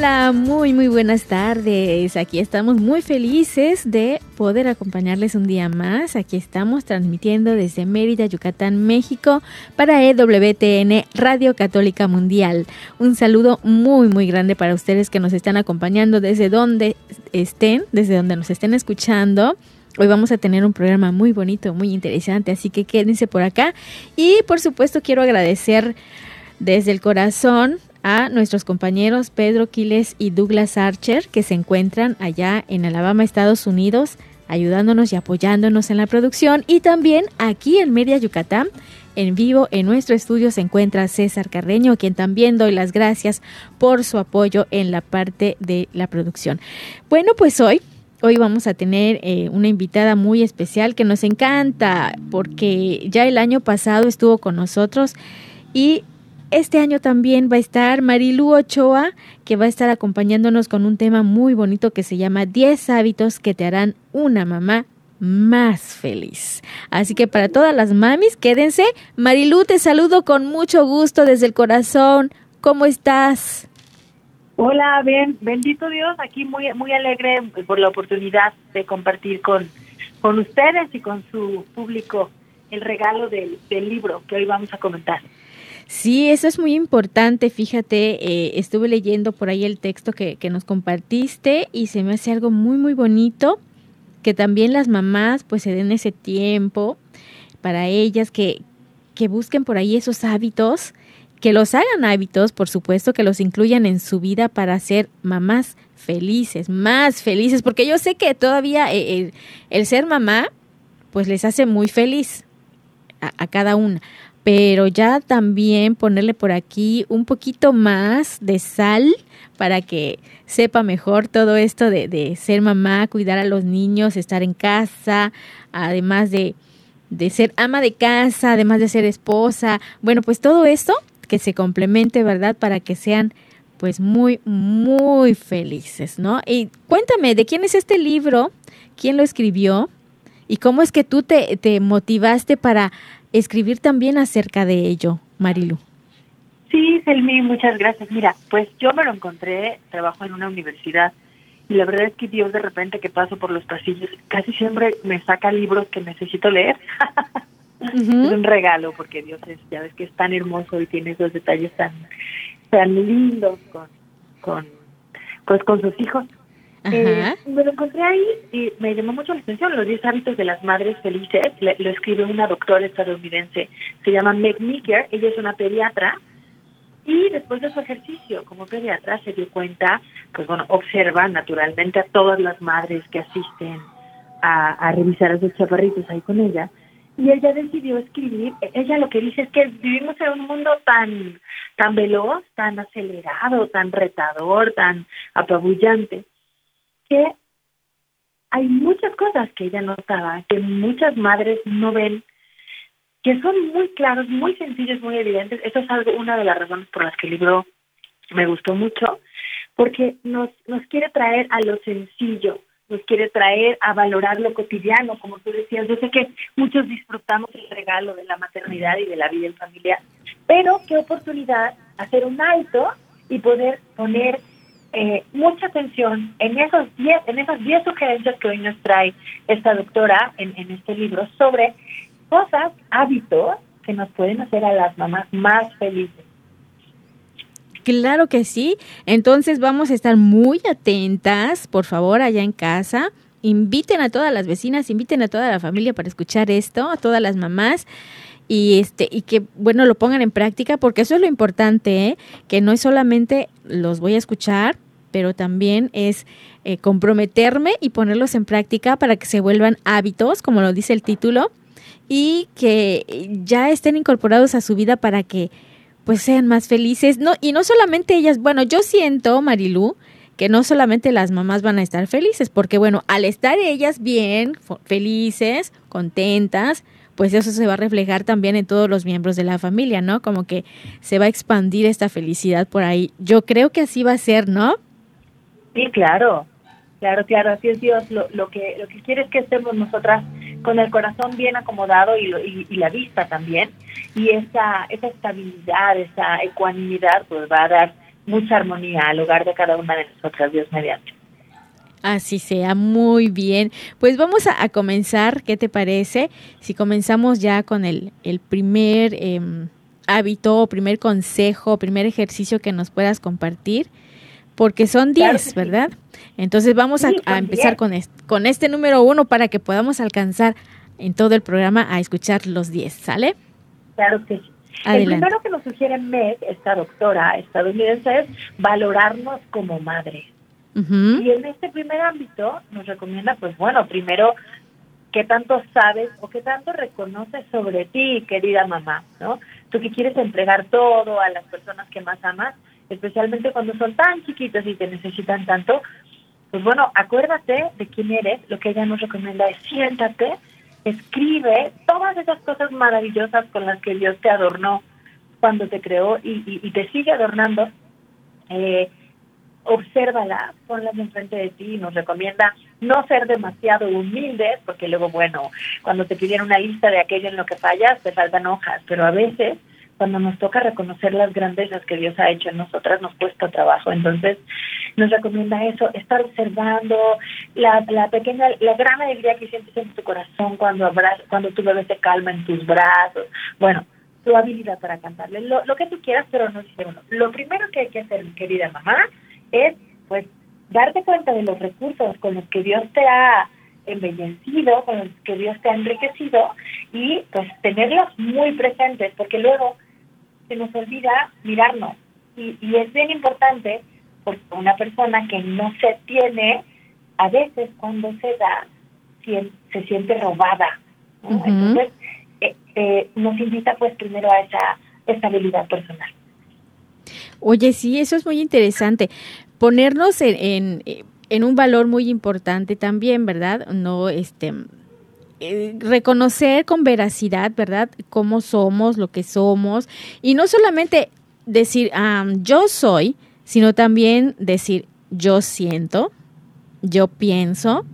Hola, muy, muy buenas tardes. Aquí estamos muy felices de poder acompañarles un día más. Aquí estamos transmitiendo desde Mérida, Yucatán, México, para EWTN Radio Católica Mundial. Un saludo muy, muy grande para ustedes que nos están acompañando desde donde estén, desde donde nos estén escuchando. Hoy vamos a tener un programa muy bonito, muy interesante, así que quédense por acá. Y por supuesto quiero agradecer desde el corazón a nuestros compañeros Pedro Quiles y Douglas Archer que se encuentran allá en Alabama, Estados Unidos, ayudándonos y apoyándonos en la producción. Y también aquí en Mérida, Yucatán, en vivo en nuestro estudio se encuentra César Carreño, quien también doy las gracias por su apoyo en la parte de la producción. Bueno, pues hoy Hoy vamos a tener eh, una invitada muy especial que nos encanta porque ya el año pasado estuvo con nosotros y este año también va a estar Marilu Ochoa, que va a estar acompañándonos con un tema muy bonito que se llama 10 hábitos que te harán una mamá más feliz. Así que para todas las mamis, quédense. Marilu, te saludo con mucho gusto desde el corazón. ¿Cómo estás? Hola, bien, bendito Dios, aquí muy muy alegre por la oportunidad de compartir con, con ustedes y con su público el regalo del, del libro que hoy vamos a comentar. Sí, eso es muy importante. Fíjate, eh, estuve leyendo por ahí el texto que, que nos compartiste y se me hace algo muy, muy bonito que también las mamás pues se den ese tiempo para ellas, que, que busquen por ahí esos hábitos, que los hagan hábitos, por supuesto, que los incluyan en su vida para ser mamás felices, más felices, porque yo sé que todavía eh, el, el ser mamá pues les hace muy feliz a, a cada una pero ya también ponerle por aquí un poquito más de sal para que sepa mejor todo esto de, de, ser mamá, cuidar a los niños, estar en casa, además de, de ser ama de casa, además de ser esposa. Bueno, pues todo eso que se complemente, ¿verdad? Para que sean pues muy, muy felices, ¿no? Y cuéntame, ¿de quién es este libro? ¿Quién lo escribió? ¿Y cómo es que tú te, te motivaste para escribir también acerca de ello, Marilu. Sí, Selmi, muchas gracias. Mira, pues yo me lo encontré, trabajo en una universidad y la verdad es que Dios de repente que paso por los pasillos casi siempre me saca libros que necesito leer. uh -huh. Es un regalo porque Dios es, ya ves que es tan hermoso y tiene esos detalles tan, tan lindos con, con, pues, con sus hijos. Eh, me lo encontré ahí y me llamó mucho la atención los 10 hábitos de las madres felices. Le, lo escribe una doctora estadounidense, se llama Meg Meeker, ella es una pediatra y después de su ejercicio como pediatra se dio cuenta, pues bueno, observa naturalmente a todas las madres que asisten a, a revisar a sus chaparritos ahí con ella y ella decidió escribir, ella lo que dice es que vivimos en un mundo tan tan veloz, tan acelerado, tan retador, tan apabullante que hay muchas cosas que ella notaba, que muchas madres no ven, que son muy claros, muy sencillos, muy evidentes. Eso es algo, una de las razones por las que el libro me gustó mucho, porque nos, nos quiere traer a lo sencillo, nos quiere traer a valorar lo cotidiano, como tú decías. Yo sé que muchos disfrutamos el regalo de la maternidad y de la vida en familia, pero qué oportunidad hacer un alto y poder poner eh, mucha atención en esos diez, en esas 10 sugerencias que hoy nos trae esta doctora en, en este libro sobre cosas, hábitos que nos pueden hacer a las mamás más felices. Claro que sí. Entonces vamos a estar muy atentas, por favor, allá en casa. Inviten a todas las vecinas, inviten a toda la familia para escuchar esto, a todas las mamás y este y que bueno lo pongan en práctica porque eso es lo importante ¿eh? que no es solamente los voy a escuchar pero también es eh, comprometerme y ponerlos en práctica para que se vuelvan hábitos como lo dice el título y que ya estén incorporados a su vida para que pues sean más felices no y no solamente ellas bueno yo siento Marilú que no solamente las mamás van a estar felices porque bueno al estar ellas bien felices contentas pues eso se va a reflejar también en todos los miembros de la familia, ¿no? Como que se va a expandir esta felicidad por ahí. Yo creo que así va a ser, ¿no? Sí, claro, claro, claro, así es Dios. Lo, lo que lo que quiere es que estemos nosotras con el corazón bien acomodado y, y, la vista también. Y esa, esa estabilidad, esa ecuanimidad, pues va a dar mucha armonía al hogar de cada una de nosotras, Dios mediante. Así sea, muy bien. Pues vamos a, a, comenzar, ¿qué te parece? Si comenzamos ya con el, el primer eh, hábito, primer consejo, primer ejercicio que nos puedas compartir, porque son 10, claro ¿verdad? Entonces vamos a, empezar con este, con este número uno para que podamos alcanzar en todo el programa a escuchar los 10, ¿sale? Claro que sí. Adelante. El primero que nos sugiere Meg, esta doctora estadounidense, es valorarnos como madres. Y en este primer ámbito nos recomienda, pues bueno, primero, qué tanto sabes o qué tanto reconoces sobre ti, querida mamá, ¿no? Tú que quieres entregar todo a las personas que más amas, especialmente cuando son tan chiquitos y te necesitan tanto, pues bueno, acuérdate de quién eres, lo que ella nos recomienda es siéntate, escribe todas esas cosas maravillosas con las que Dios te adornó cuando te creó y te sigue adornando. Eh, obsérvala, ponlas enfrente de ti nos recomienda no ser demasiado humildes, porque luego, bueno, cuando te pidieron una lista de aquello en lo que fallas, te faltan hojas, pero a veces cuando nos toca reconocer las grandezas que Dios ha hecho en nosotras, nos cuesta trabajo. Entonces, nos recomienda eso, estar observando la, la pequeña, la gran alegría que sientes en tu corazón cuando, abraz, cuando tu bebé se calma en tus brazos. Bueno, tu habilidad para cantarle, lo, lo que tú quieras, pero no dice uno. Lo primero que hay que hacer, querida mamá, es pues darte cuenta de los recursos con los que Dios te ha embellecido, con los que Dios te ha enriquecido y pues tenerlos muy presentes porque luego se nos olvida mirarnos y, y es bien importante porque una persona que no se tiene a veces cuando se da se siente robada ¿no? uh -huh. entonces eh, eh, nos invita pues primero a esa estabilidad personal Oye, sí, eso es muy interesante. Ponernos en, en, en un valor muy importante también, ¿verdad? No, este, eh, reconocer con veracidad, ¿verdad? Cómo somos, lo que somos. Y no solamente decir, um, yo soy, sino también decir, yo siento, yo pienso,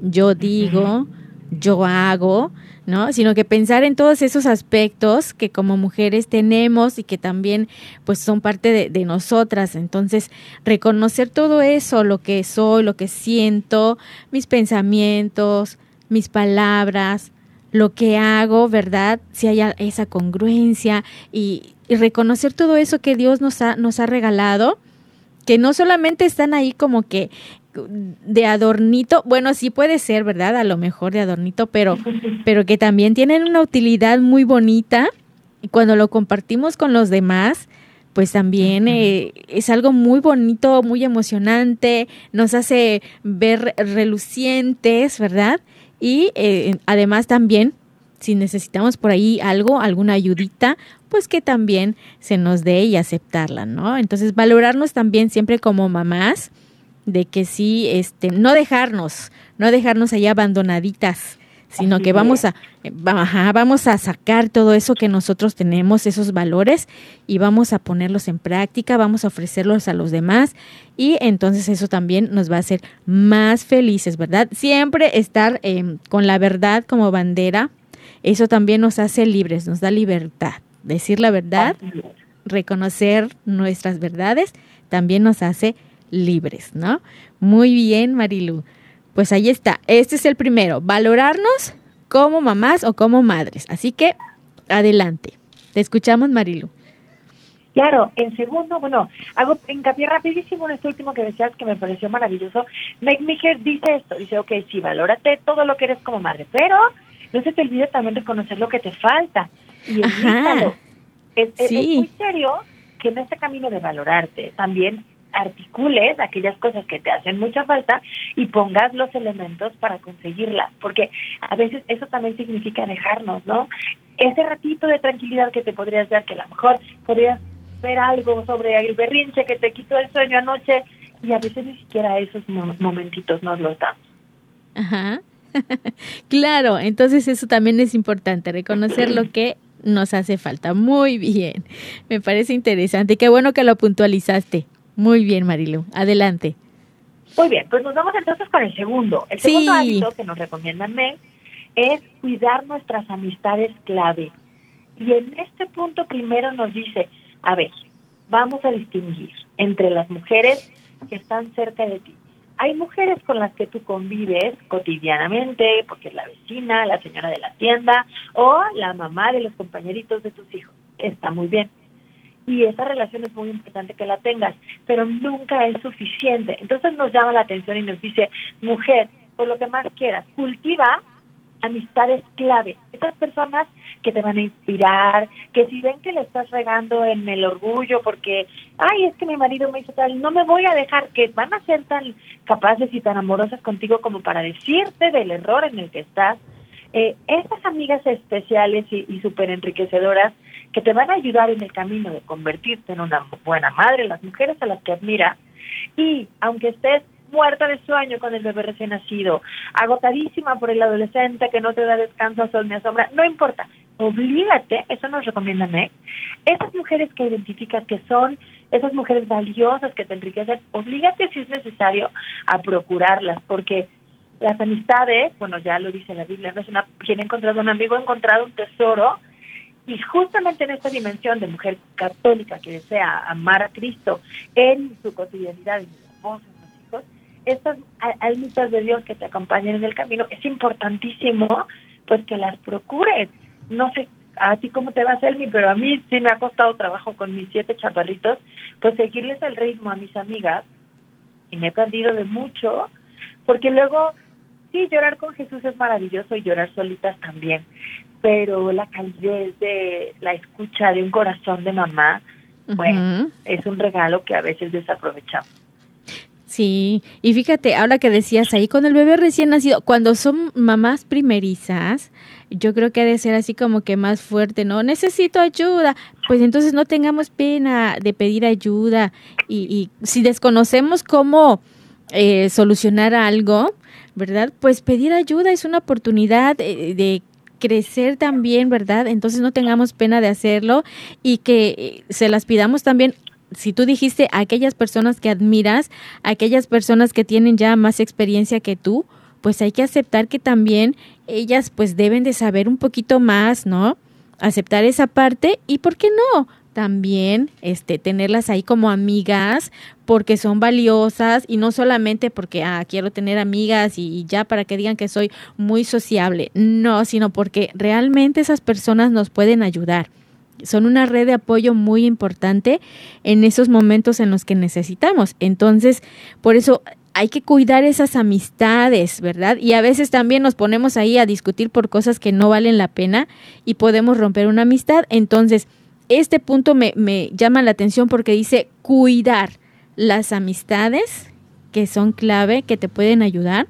yo digo, yo hago, ¿no? Sino que pensar en todos esos aspectos que como mujeres tenemos y que también pues son parte de, de, nosotras. Entonces, reconocer todo eso, lo que soy, lo que siento, mis pensamientos, mis palabras, lo que hago, ¿verdad? Si hay esa congruencia y, y reconocer todo eso que Dios nos ha, nos ha regalado, que no solamente están ahí como que de adornito, bueno, sí puede ser, ¿verdad? A lo mejor de adornito, pero, pero que también tienen una utilidad muy bonita y cuando lo compartimos con los demás, pues también eh, es algo muy bonito, muy emocionante, nos hace ver relucientes, ¿verdad? Y eh, además también, si necesitamos por ahí algo, alguna ayudita, pues que también se nos dé y aceptarla, ¿no? Entonces, valorarnos también siempre como mamás, de que sí, este, no dejarnos, no dejarnos allá abandonaditas, sino Así que vamos a, ajá, vamos a sacar todo eso que nosotros tenemos, esos valores, y vamos a ponerlos en práctica, vamos a ofrecerlos a los demás, y entonces eso también nos va a hacer más felices, ¿verdad? Siempre estar eh, con la verdad como bandera, eso también nos hace libres, nos da libertad. Decir la verdad, reconocer nuestras verdades, también nos hace libres, ¿no? Muy bien, Marilu. Pues ahí está. Este es el primero, valorarnos como mamás o como madres. Así que adelante. Te escuchamos, Marilu. Claro, en segundo, bueno, hago hincapié rapidísimo en este último que decías que me pareció maravilloso. Meg Mijer dice esto, dice, ok, sí, valórate todo lo que eres como madre, pero no se te olvide también reconocer lo que te falta y evítalo. Es, es, muy serio que en este camino de valorarte también articules aquellas cosas que te hacen mucha falta y pongas los elementos para conseguirlas, porque a veces eso también significa dejarnos, ¿no? Ese ratito de tranquilidad que te podrías dar, que a lo mejor podrías ver algo sobre el berrinche que te quitó el sueño anoche y a veces ni siquiera esos momentitos nos los damos. Ajá. claro, entonces eso también es importante, reconocer lo que nos hace falta. Muy bien, me parece interesante. Qué bueno que lo puntualizaste. Muy bien, Marilu. Adelante. Muy bien, pues nos vamos entonces con el segundo. El segundo hábito que nos recomiendan es cuidar nuestras amistades clave. Y en este punto primero nos dice, a ver, vamos a distinguir entre las mujeres que están cerca de ti. Hay mujeres con las que tú convives cotidianamente, porque es la vecina, la señora de la tienda o la mamá de los compañeritos de tus hijos. Está muy bien. Y esa relación es muy importante que la tengas, pero nunca es suficiente. Entonces nos llama la atención y nos dice, mujer, por lo que más quieras, cultiva amistades clave, esas personas que te van a inspirar, que si ven que le estás regando en el orgullo porque, ay, es que mi marido me hizo tal, no me voy a dejar, que van a ser tan capaces y tan amorosas contigo como para decirte del error en el que estás. Eh, esas amigas especiales y, y súper enriquecedoras que te van a ayudar en el camino de convertirte en una buena madre, las mujeres a las que admira, y aunque estés muerta de sueño con el bebé recién nacido, agotadísima por el adolescente que no te da descanso sol ni a sombra, no importa, oblígate, eso nos recomienda MEC, esas mujeres que identificas que son esas mujeres valiosas que te enriquecen, oblígate si es necesario a procurarlas, porque las amistades, bueno, ya lo dice la Biblia, no es una, quien ha encontrado un amigo ha encontrado un tesoro, y justamente en esta dimensión de mujer católica que desea amar a Cristo en su cotidianidad, en su voz, estas almitas de Dios que te acompañan en el camino, es importantísimo pues que las procures. No sé a ti cómo te va a Selmi, pero a mí sí me ha costado trabajo con mis siete chaparritos, pues seguirles el ritmo a mis amigas. Y me he perdido de mucho, porque luego, sí, llorar con Jesús es maravilloso y llorar solitas también, pero la calidez de la escucha de un corazón de mamá, bueno, es un regalo que a veces desaprovechamos. Sí, y fíjate, ahora que decías ahí con el bebé recién nacido, cuando son mamás primerizas, yo creo que ha de ser así como que más fuerte, ¿no? Necesito ayuda, pues entonces no tengamos pena de pedir ayuda y, y si desconocemos cómo eh, solucionar algo, ¿verdad? Pues pedir ayuda es una oportunidad de, de crecer también, ¿verdad? Entonces no tengamos pena de hacerlo y que eh, se las pidamos también si tú dijiste a aquellas personas que admiras, a aquellas personas que tienen ya más experiencia que tú, pues hay que aceptar que también ellas pues deben de saber un poquito más, ¿no? Aceptar esa parte y ¿por qué no? También este tenerlas ahí como amigas porque son valiosas y no solamente porque ah, quiero tener amigas y ya para que digan que soy muy sociable, no, sino porque realmente esas personas nos pueden ayudar son una red de apoyo muy importante en esos momentos en los que necesitamos. Entonces, por eso hay que cuidar esas amistades, ¿verdad? Y a veces también nos ponemos ahí a discutir por cosas que no valen la pena y podemos romper una amistad. Entonces, este punto me, me llama la atención porque dice cuidar las amistades que son clave, que te pueden ayudar.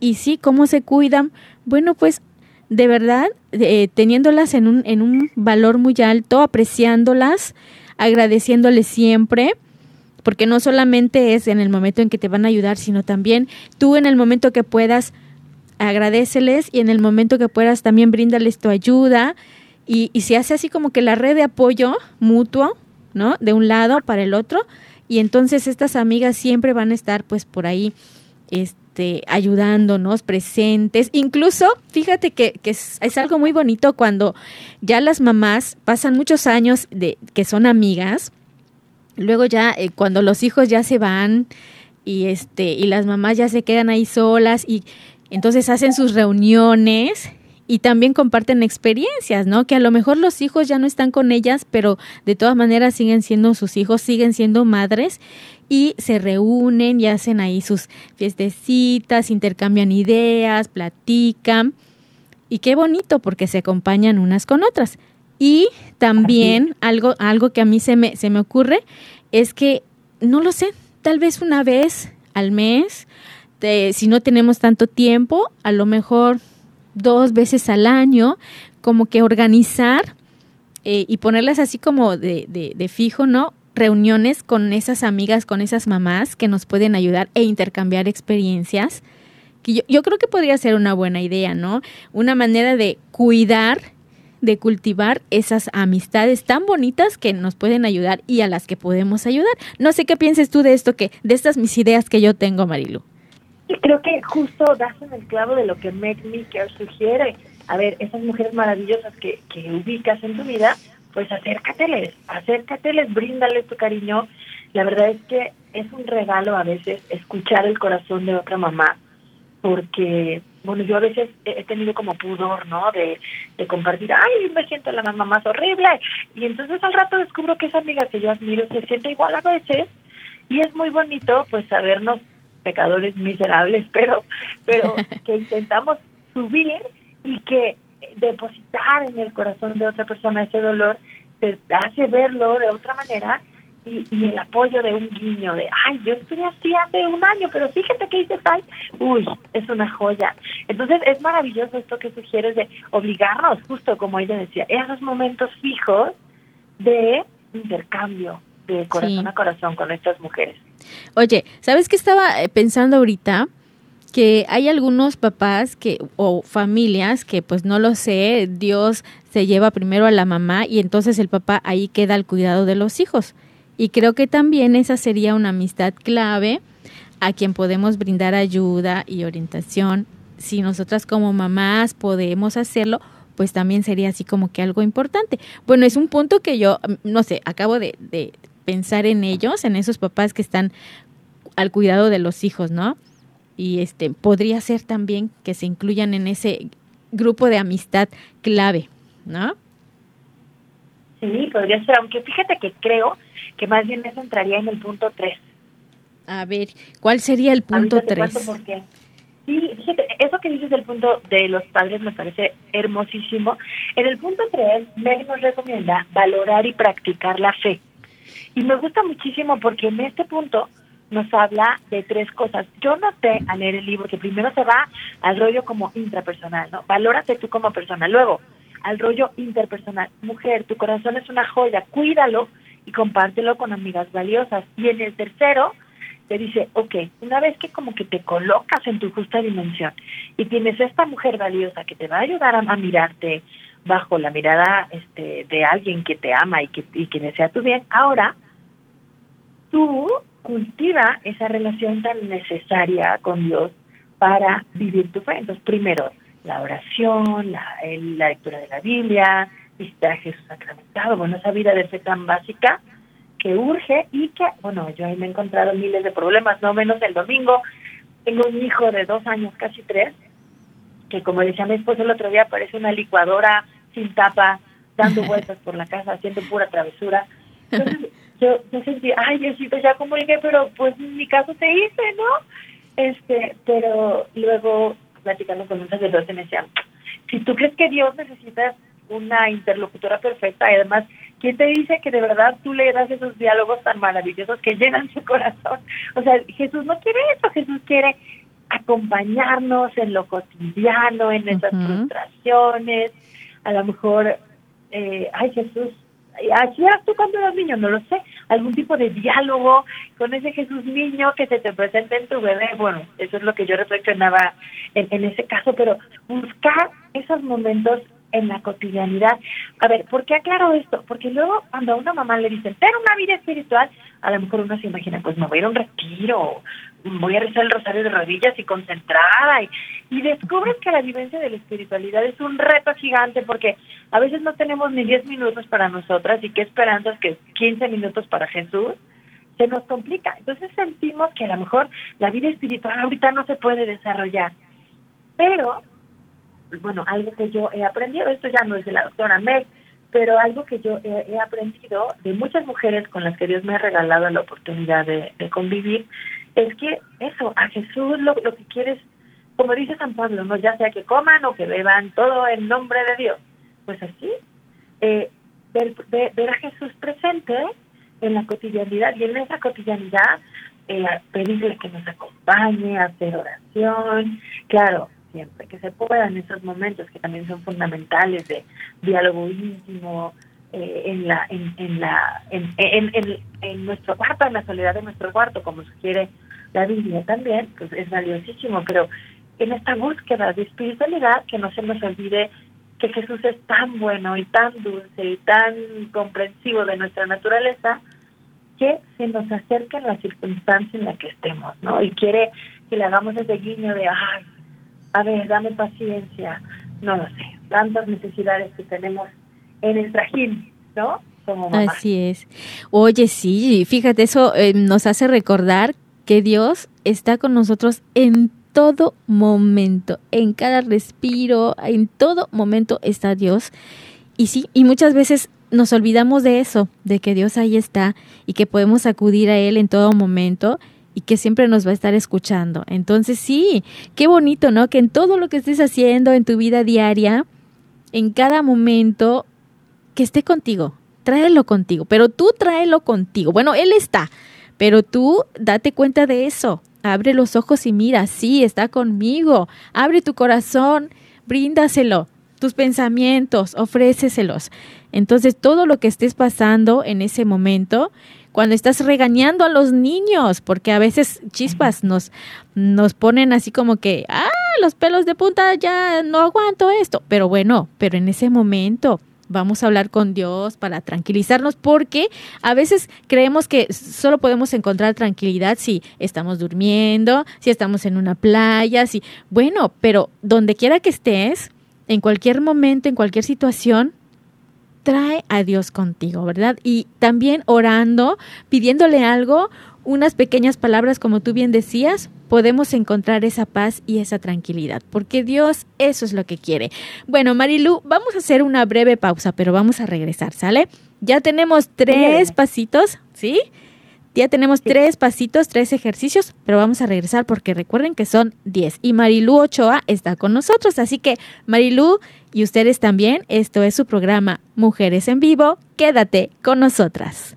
Y sí, ¿cómo se cuidan? Bueno, pues de verdad, eh, teniéndolas en un, en un valor muy alto, apreciándolas, agradeciéndoles siempre, porque no solamente es en el momento en que te van a ayudar, sino también tú en el momento que puedas agradeceles y en el momento que puedas también bríndales tu ayuda y, y se hace así como que la red de apoyo mutuo, ¿no? De un lado para el otro y entonces estas amigas siempre van a estar pues por ahí este, ayudándonos, presentes. Incluso, fíjate que, es, algo muy bonito cuando ya las mamás pasan muchos años de que son amigas, luego ya eh, cuando los hijos ya se van y este y las mamás ya se quedan ahí solas y entonces hacen sus reuniones y también comparten experiencias, ¿no? Que a lo mejor los hijos ya no están con ellas, pero de todas maneras siguen siendo sus hijos, siguen siendo madres y se reúnen y hacen ahí sus fiestecitas, intercambian ideas, platican y qué bonito porque se acompañan unas con otras. Y también algo, algo que a mí se me, se me ocurre es que, no lo sé, tal vez una vez al mes, si no tenemos tanto tiempo, a lo mejor dos veces al año, como que organizar eh, y ponerlas así como de, de, fijo, ¿no? Reuniones con esas amigas, con esas mamás que nos pueden ayudar e intercambiar experiencias. Que yo, yo creo que podría ser una buena idea, ¿no? Una manera de cuidar de cultivar esas amistades tan bonitas que nos pueden ayudar y a las que podemos ayudar. No sé qué pienses tú de esto, que de estas mis ideas que yo tengo, Marilu. Creo que justo das en el clavo de lo que Make Me Care sugiere. A ver, esas mujeres maravillosas que, que ubicas en tu vida, pues acércateles, acércateles, bríndales tu cariño. La verdad es que es un regalo a veces escuchar el corazón de otra mamá, porque, bueno, yo a veces he tenido como pudor, ¿no? De, de compartir, ay, me siento la mamá más horrible. Y entonces al rato descubro que esa amiga que yo admiro se siente igual a veces. Y es muy bonito, pues, sabernos pecadores miserables, pero, pero que intentamos subir y que depositar en el corazón de otra persona ese dolor te hace verlo de otra manera y, y, el apoyo de un guiño de, ay, yo estuve así hace un año, pero fíjate que hice tal, uy, es una joya. Entonces es maravilloso esto que sugieres de obligarnos, justo como ella decía, esos momentos fijos de intercambio de corazón a corazón con estas mujeres. Oye, ¿sabes qué estaba eh, pensando ahorita? que hay algunos papás que o familias que pues no lo sé, Dios se lleva primero a la mamá y entonces el papá ahí queda al cuidado de los hijos. Y creo que también esa sería una amistad clave a quien podemos brindar ayuda y orientación. Si nosotras como mamás podemos hacerlo, pues también sería así como que algo importante. Bueno, es un punto que yo, no sé, acabo de, de pensar en ellos, en esos papás que están al cuidado de los hijos, ¿no? Y este podría ser también que se incluyan en ese grupo de amistad clave, ¿no? Sí, podría ser, aunque fíjate que creo que más bien eso entraría en el punto 3. A ver, ¿cuál sería el punto 3? Sí, fíjate, eso que dices del punto de los padres me parece hermosísimo. En el punto 3, Meg nos recomienda valorar y practicar la fe. Y me gusta muchísimo porque en este punto nos habla de tres cosas. Yo noté al leer el libro que primero se va al rollo como intrapersonal, ¿no? Valórate tú como persona. Luego, al rollo interpersonal. Mujer, tu corazón es una joya, cuídalo y compártelo con amigas valiosas. Y en el tercero, te dice, ok, una vez que como que te colocas en tu justa dimensión y tienes esta mujer valiosa que te va a ayudar a, mirarte bajo la mirada este, de alguien que te ama y que, y que desea tu bien, ahora tú cultiva esa relación tan necesaria con Dios para vivir tu fe. Entonces, primero, la oración, la, la lectura de la Biblia, visitar a Jesús sacramentado, bueno, esa vida de fe tan básica que urge y que, bueno, yo ahí me he encontrado miles de problemas, no menos el domingo. Tengo un hijo de dos años, casi tres, que como decía mi esposo el otro día, parece una licuadora sin tapa, dando vueltas por la casa, haciendo pura travesura. Entonces, yo, yo sentí, ay Diosito, ya como dije, pero pues mi caso te hice, ¿no? Este, pero luego platicando con un sacerdote me decían, si tú crees que Dios necesita una interlocutora perfecta y además, ¿quién te dice que de verdad tú le das esos diálogos tan maravillosos que llenan su corazón? O sea, Jesús no quiere eso, Jesús quiere acompañarnos en lo cotidiano, en esas frustraciones, a lo mejor, eh, ay Jesús, así eras tú cuando eras niño, no lo sé, algún tipo de diálogo con ese Jesús niño que se te presenta en tu bebé, bueno, eso es lo que yo reflexionaba en, en ese caso, pero buscar esos momentos en la cotidianidad. A ver, ¿por qué aclaro esto? Porque luego cuando a una mamá le dicen, ten una vida espiritual, a lo mejor uno se imagina, pues me voy a ir a un retiro, voy a rezar el rosario de rodillas y concentrada, y, y descubres que la vivencia de la espiritualidad es un reto gigante porque a veces no tenemos ni 10 minutos para nosotras y qué esperanzas que 15 minutos para Jesús se nos complica. Entonces sentimos que a lo mejor la vida espiritual ahorita no se puede desarrollar. Pero bueno, algo que yo he aprendido, esto ya no es de la doctora Meg, pero algo que yo he, aprendido de muchas mujeres con las que Dios me ha regalado la oportunidad de, convivir, es que eso, a Jesús lo, lo que quieres, como dice San Pablo, no ya sea que coman o que beban, todo en nombre de Dios. Pues así, eh, ver, ver, a Jesús presente en la cotidianidad y en esa cotidianidad eh, pedirle que nos acompañe, hacer oración, claro, siempre que se pueda en esos momentos que también son fundamentales de diálogo íntimo eh, en la en, en la en, en, en, nuestro cuarto en la soledad de nuestro cuarto como sugiere la Biblia también pues es valiosísimo pero en esta búsqueda de espiritualidad que no se nos olvide que Jesús es tan bueno y tan dulce y tan comprensivo de nuestra naturaleza que se nos acerca en la circunstancia en la que estemos, ¿no? Y quiere que le hagamos ese guiño de, ay, a ver, dame paciencia, no lo sé, tantas necesidades que tenemos en el trajín, ¿no? Como Así es. Oye, sí, fíjate, eso eh, nos hace recordar que Dios está con nosotros en todo momento, en cada respiro, en todo momento está Dios. Y sí, y muchas veces nos olvidamos de eso, de que Dios ahí está y que podemos acudir a Él en todo momento y que siempre nos va a estar escuchando. Entonces sí, qué bonito, ¿no? Que en todo lo que estés haciendo en tu vida diaria, en cada momento, que esté contigo, tráelo contigo, pero tú tráelo contigo. Bueno, Él está, pero tú date cuenta de eso. Abre los ojos y mira, sí, está conmigo. Abre tu corazón, bríndaselo, tus pensamientos, ofréceselos. Entonces, todo lo que estés pasando en ese momento, cuando estás regañando a los niños, porque a veces chispas nos, nos ponen así como que, ah, los pelos de punta, ya no aguanto esto. Pero bueno, pero en ese momento vamos a hablar con Dios para tranquilizarnos, porque a veces creemos que solo podemos encontrar tranquilidad si estamos durmiendo, si estamos en una playa, si, bueno, pero donde quiera que estés, en cualquier momento, en cualquier situación, trae a Dios contigo, ¿verdad? Y también orando, pidiéndole algo, unas pequeñas palabras, como tú bien decías, podemos encontrar esa paz y esa tranquilidad, porque Dios eso es lo que quiere. Bueno, Marilu, vamos a hacer una breve pausa, pero vamos a regresar, ¿sale? Ya tenemos tres pasitos, ¿sí? Ya tenemos tres pasitos, tres ejercicios, pero vamos a regresar porque recuerden que son diez. Y Marilu Ochoa está con nosotros, así que Marilu y ustedes también, esto es su programa Mujeres en Vivo, quédate con nosotras.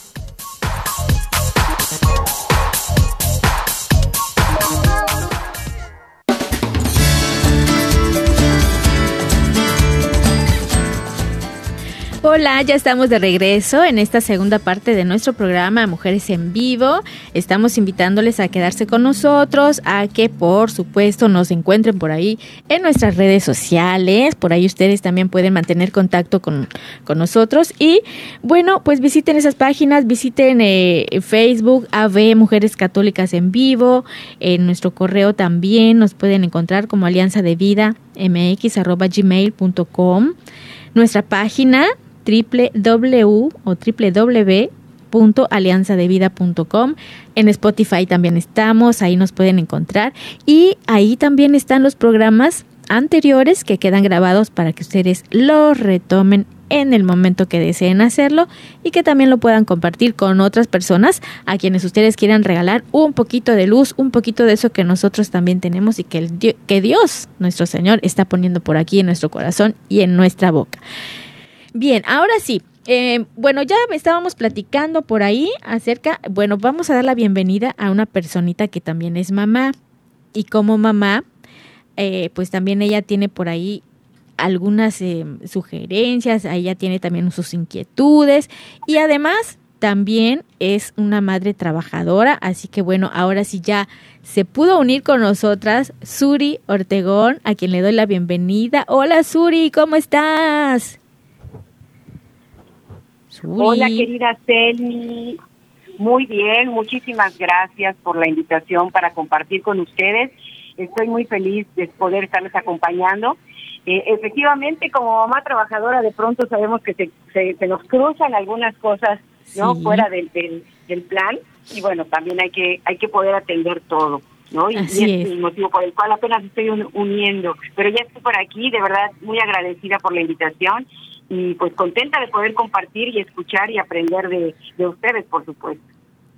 Hola, ya estamos de regreso en esta segunda parte de nuestro programa Mujeres en Vivo. Estamos invitándoles a quedarse con nosotros, a que por supuesto nos encuentren por ahí en nuestras redes sociales. Por ahí ustedes también pueden mantener contacto con, nosotros. Y bueno, pues visiten esas páginas, visiten eh, Facebook, AV Mujeres Católicas en Vivo. En nuestro correo también nos pueden encontrar como Alianza de Vida mx.gmail.com. Nuestra página o www www.alianzadevida.com. En Spotify también estamos, ahí nos pueden encontrar. Y ahí también están los programas anteriores que quedan grabados para que ustedes los retomen en el momento que deseen hacerlo y que también lo puedan compartir con otras personas a quienes ustedes quieran regalar un poquito de luz, un poquito de eso que nosotros también tenemos y que, el, que Dios, nuestro Señor, está poniendo por aquí en nuestro corazón y en nuestra boca. Bien, ahora sí, eh, bueno, ya estábamos platicando por ahí acerca, bueno, vamos a dar la bienvenida a una personita que también es mamá y como mamá, eh, pues también ella tiene por ahí algunas eh, sugerencias, ella tiene también sus inquietudes y además también es una madre trabajadora, así que bueno, ahora sí ya se pudo unir con nosotras Suri Ortegón, a quien le doy la bienvenida. Hola Suri, ¿cómo estás? Hola querida Celi, muy bien, muchísimas gracias por la invitación para compartir con ustedes. Estoy muy feliz de poder estarles acompañando eh, efectivamente, como mamá trabajadora, de pronto sabemos que se, se, nos cruzan algunas cosas no fuera del, del, plan y bueno, también hay que hay que poder atender todo. ¿no? Y, es, el motivo por el cual apenas estoy uniendo. Pero ya estoy por aquí, de verdad, muy agradecida por la invitación y pues contenta de poder compartir y escuchar y aprender de, de ustedes, por supuesto.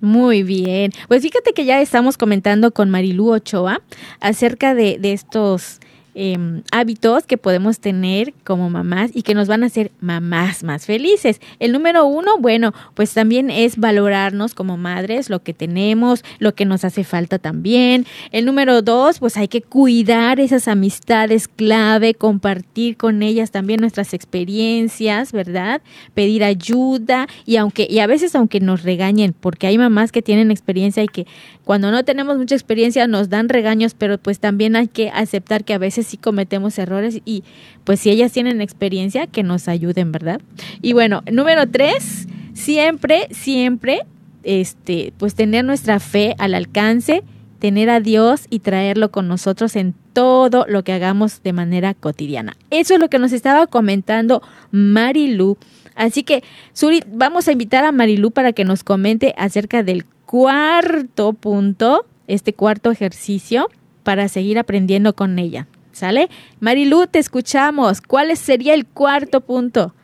Muy bien. Pues fíjate que ya estamos comentando con Marilú Ochoa acerca de estos Em, hábitos que podemos tener como mamás y que nos van a hacer mamás más felices. El número uno, bueno, pues también es valorarnos como madres, lo que tenemos, lo que nos hace falta también. El número dos, pues hay que cuidar esas amistades clave, compartir con ellas también nuestras experiencias, ¿verdad? Pedir ayuda y aunque, y a veces aunque nos regañen, porque hay mamás que tienen experiencia y que cuando no tenemos mucha experiencia nos dan regaños, pero pues también hay que aceptar que a veces sí cometemos errores y pues si ellas tienen experiencia, que nos ayuden, ¿verdad? Y bueno, número tres, siempre, siempre, este, pues tener nuestra fe al alcance, tener a Dios y traerlo con nosotros en todo lo que hagamos de manera cotidiana. Eso es lo que nos estaba comentando Marilu. Así que, Suri, vamos a invitar a Marilu para que nos comente acerca del cuarto punto, este cuarto ejercicio, para seguir aprendiendo con ella. ¿Sale? Marilu, te escuchamos. ¿Cuál sería el cuarto punto?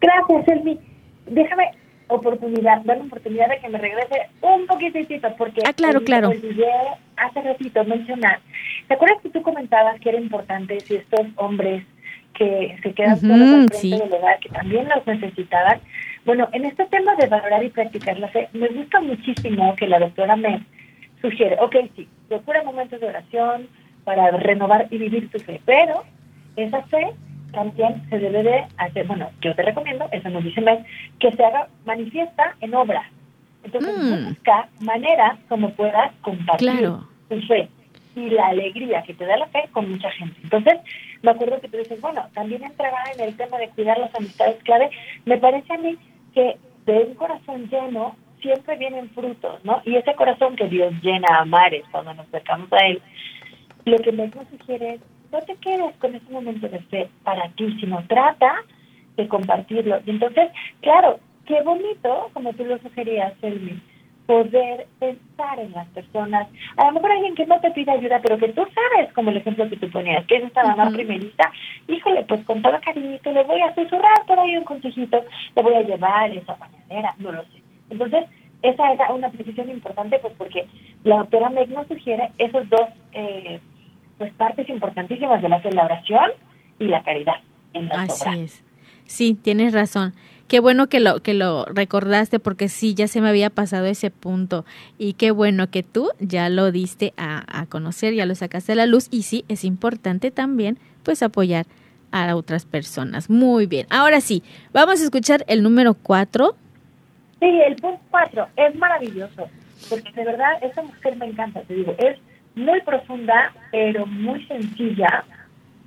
Gracias, Elmi. Déjame oportunidad, dar la oportunidad de que me regrese un poquitito, porque ah, claro, claro. olvidé hace ratito mencionar. ¿Te acuerdas que tú comentabas que era importante si estos hombres que se quedan solos al frente del hogar, que también los necesitaban? Bueno, en este tema de valorar y practicar la fe, me gusta muchísimo que la doctora me sugiere, ok, sí, procura momentos de oración, para renovar y vivir tu fe. Pero esa fe también se debe de hacer, bueno, yo te recomiendo, eso nos dice Meg, que se haga manifiesta en obra. Entonces, mm. busca maneras como puedas compartir tu fe y la alegría que te da la fe con mucha gente. Entonces, me acuerdo que tú dices, bueno, también entraba en el tema de cuidar las amistades clave. Me parece a mí que de un corazón lleno siempre vienen frutos, ¿no? Y ese corazón que Dios llena a mares cuando nos acercamos a Él, lo que me sugiere es, no te quedes con ese momento de fe para ti, sino trata de compartirlo. Y entonces, claro, qué bonito, como tú lo sugerías, Elmi, poder pensar en las personas. A lo mejor alguien que no te pide ayuda, pero que tú sabes, como el ejemplo que tú ponías, que es esta mamá primerita, híjole, pues con todo cariñito le voy a susurrar por ahí un consejito, le voy a llevar esa mañanera, no lo sé. Entonces, esa era una precisión importante, pues porque la doctora Meg nos sugiere esos dos eh, pues partes importantísimas de la, celebración y la caridad en la Así es. Sí, tienes razón. Qué bueno que lo que lo recordaste porque sí, ya se me había pasado ese punto y qué bueno que tú ya lo diste a, conocer, ya lo sacaste a la luz y sí, es importante también pues apoyar a otras personas. Muy bien, ahora sí, vamos a escuchar el número cuatro. Sí, el punto cuatro es maravilloso porque de verdad esa mujer me encanta, te digo, es muy profunda, pero muy sencilla.